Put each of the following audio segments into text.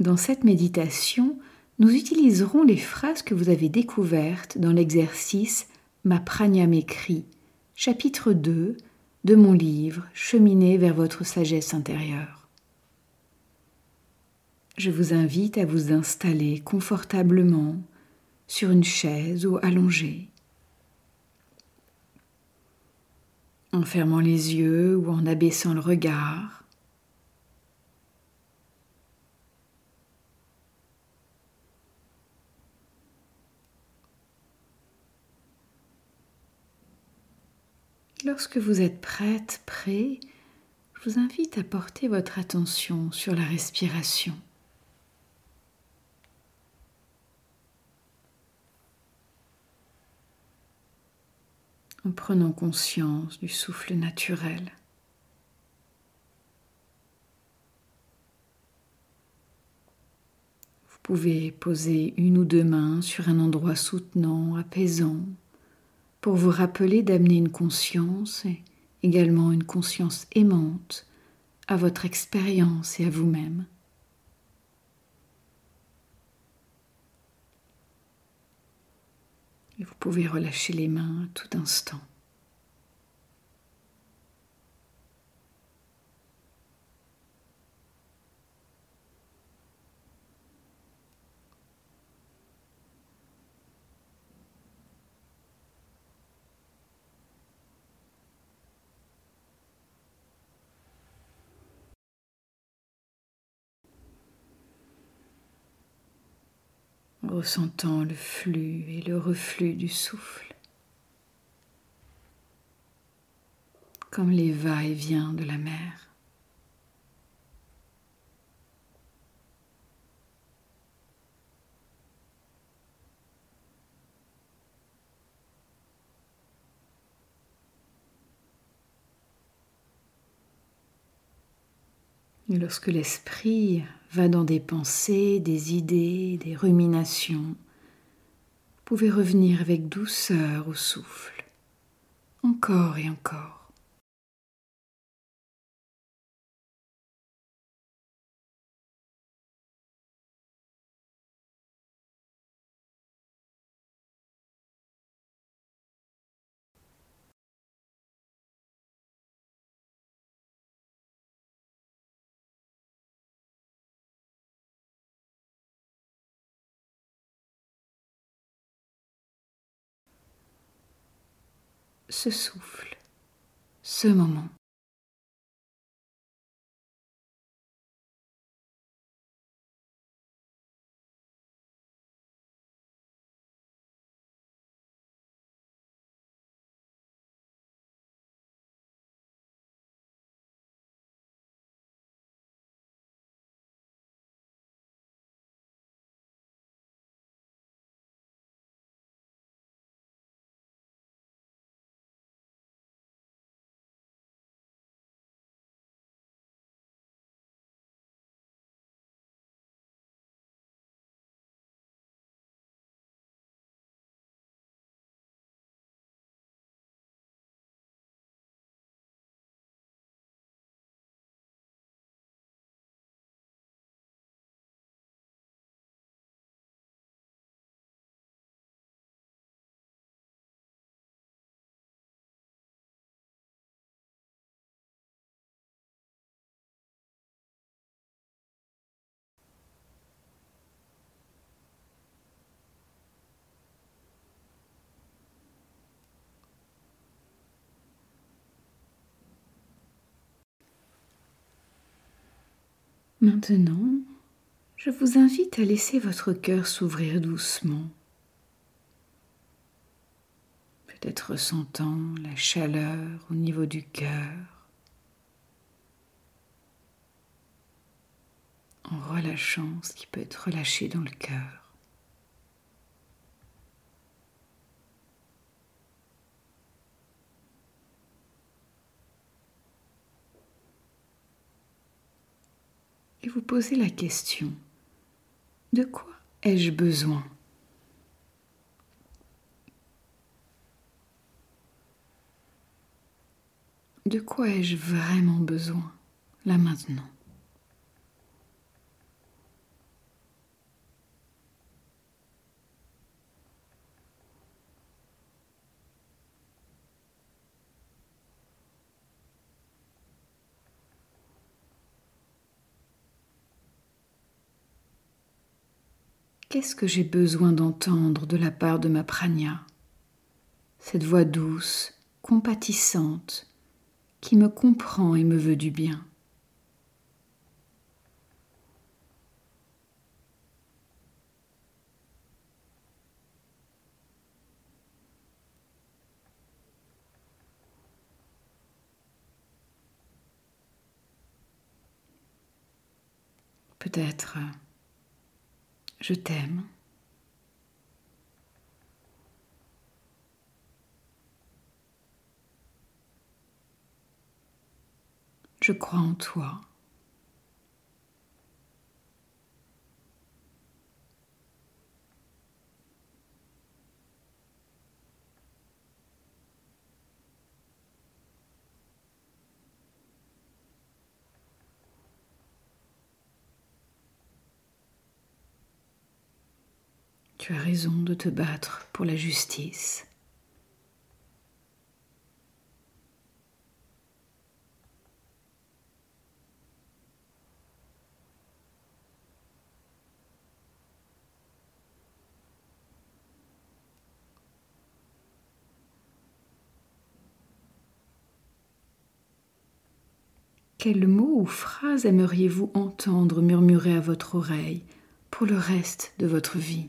Dans cette méditation, nous utiliserons les phrases que vous avez découvertes dans l'exercice Ma pranya m'écrit, chapitre 2 de mon livre Cheminer vers votre sagesse intérieure. Je vous invite à vous installer confortablement sur une chaise ou allongée. En fermant les yeux ou en abaissant le regard, Lorsque vous êtes prête, prêt, je vous invite à porter votre attention sur la respiration. En prenant conscience du souffle naturel. Vous pouvez poser une ou deux mains sur un endroit soutenant, apaisant, pour vous rappeler d'amener une conscience et également une conscience aimante à votre expérience et à vous-même. Vous pouvez relâcher les mains à tout instant. Ressentant le flux et le reflux du souffle, comme les va-et-vient de la mer. Lorsque l'esprit va dans des pensées, des idées, des ruminations, vous pouvez revenir avec douceur au souffle, encore et encore. Ce souffle, ce moment. Maintenant, je vous invite à laisser votre cœur s'ouvrir doucement, peut-être ressentant la chaleur au niveau du cœur, en relâchant ce qui peut être relâché dans le cœur. Et vous posez la question, de quoi ai-je besoin? De quoi ai-je vraiment besoin là maintenant? Qu'est-ce que j'ai besoin d'entendre de la part de ma prania? Cette voix douce, compatissante, qui me comprend et me veut du bien. Peut-être je t'aime. Je crois en toi. Tu as raison de te battre pour la justice. Quels mots ou phrases aimeriez-vous entendre murmurer à votre oreille pour le reste de votre vie?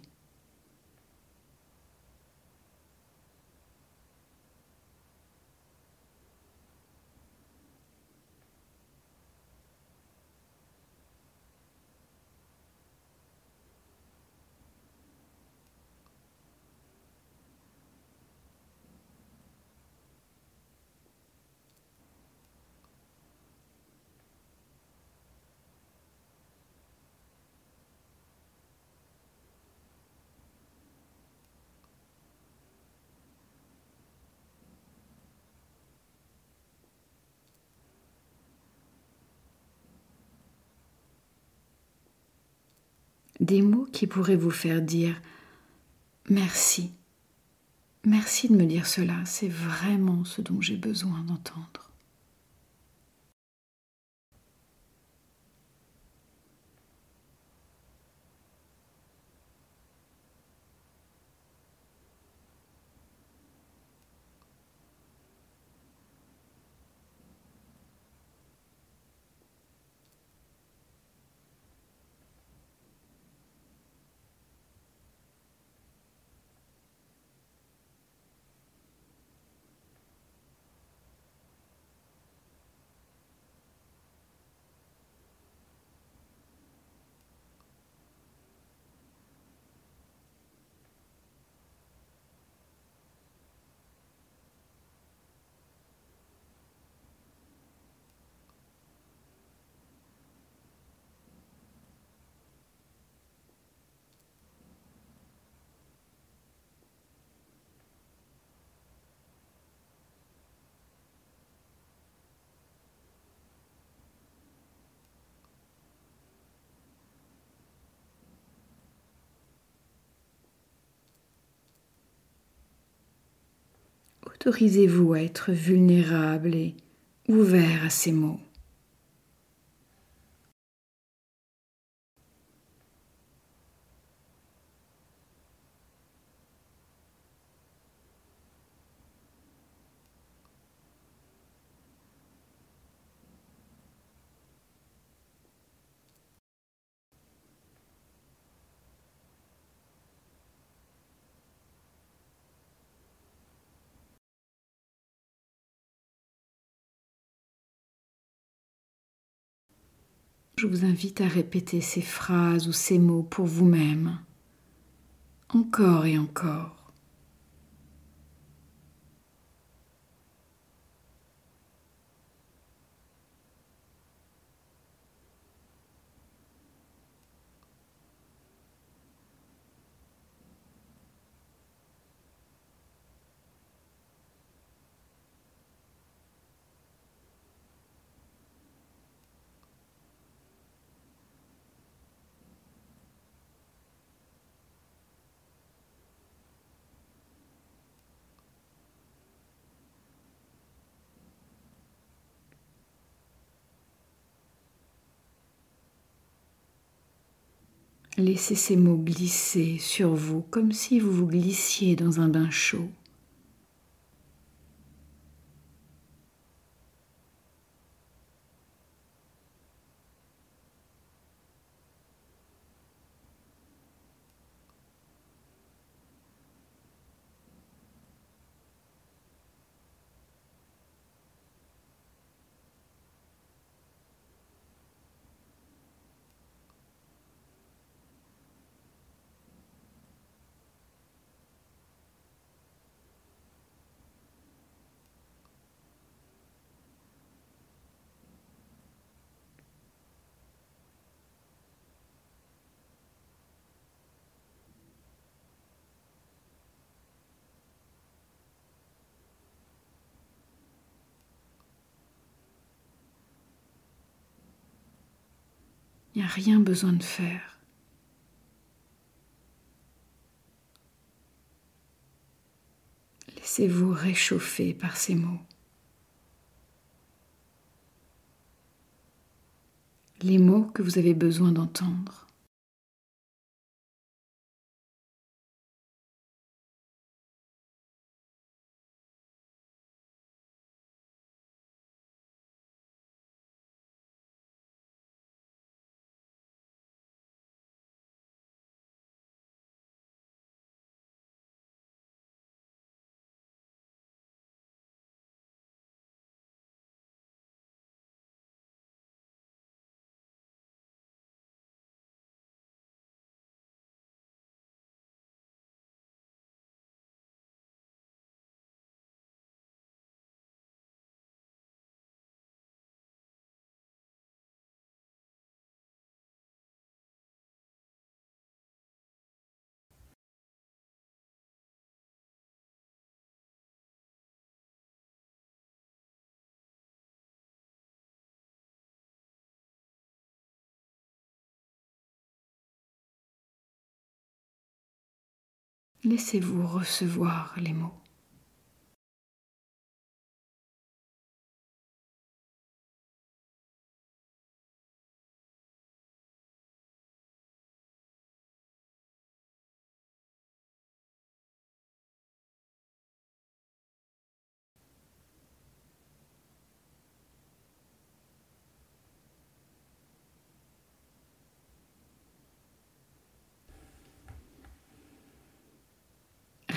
Des mots qui pourraient vous faire dire merci. Merci de me dire cela, c'est vraiment ce dont j'ai besoin d'entendre. Autorisez-vous à être vulnérable et ouvert à ces mots? Je vous invite à répéter ces phrases ou ces mots pour vous-même, encore et encore. Laissez ces mots glisser sur vous comme si vous vous glissiez dans un bain chaud. Il n'y a rien besoin de faire. Laissez-vous réchauffer par ces mots. Les mots que vous avez besoin d'entendre. Laissez-vous recevoir les mots.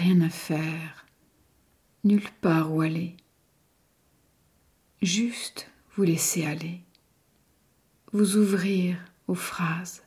Rien à faire, nulle part où aller. Juste vous laisser aller, vous ouvrir aux phrases.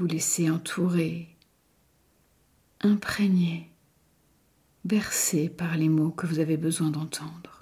Vous laissez entourer, imprégner, bercer par les mots que vous avez besoin d'entendre.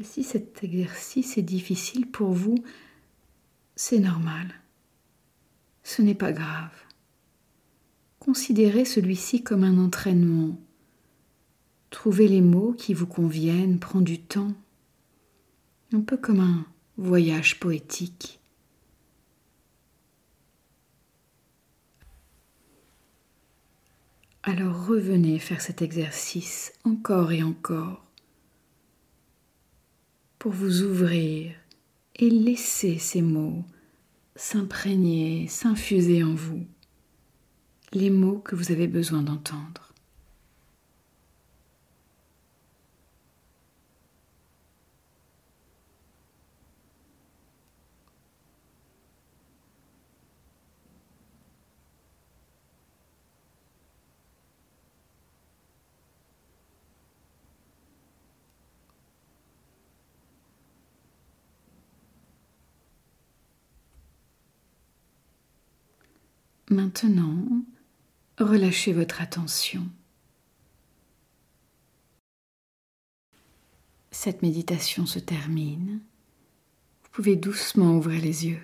Et si cet exercice est difficile pour vous, c'est normal. Ce n'est pas grave. Considérez celui-ci comme un entraînement. Trouver les mots qui vous conviennent prend du temps, un peu comme un voyage poétique. Alors revenez faire cet exercice encore et encore pour vous ouvrir et laisser ces mots s'imprégner, s'infuser en vous, les mots que vous avez besoin d'entendre. Maintenant, relâchez votre attention. Cette méditation se termine. Vous pouvez doucement ouvrir les yeux.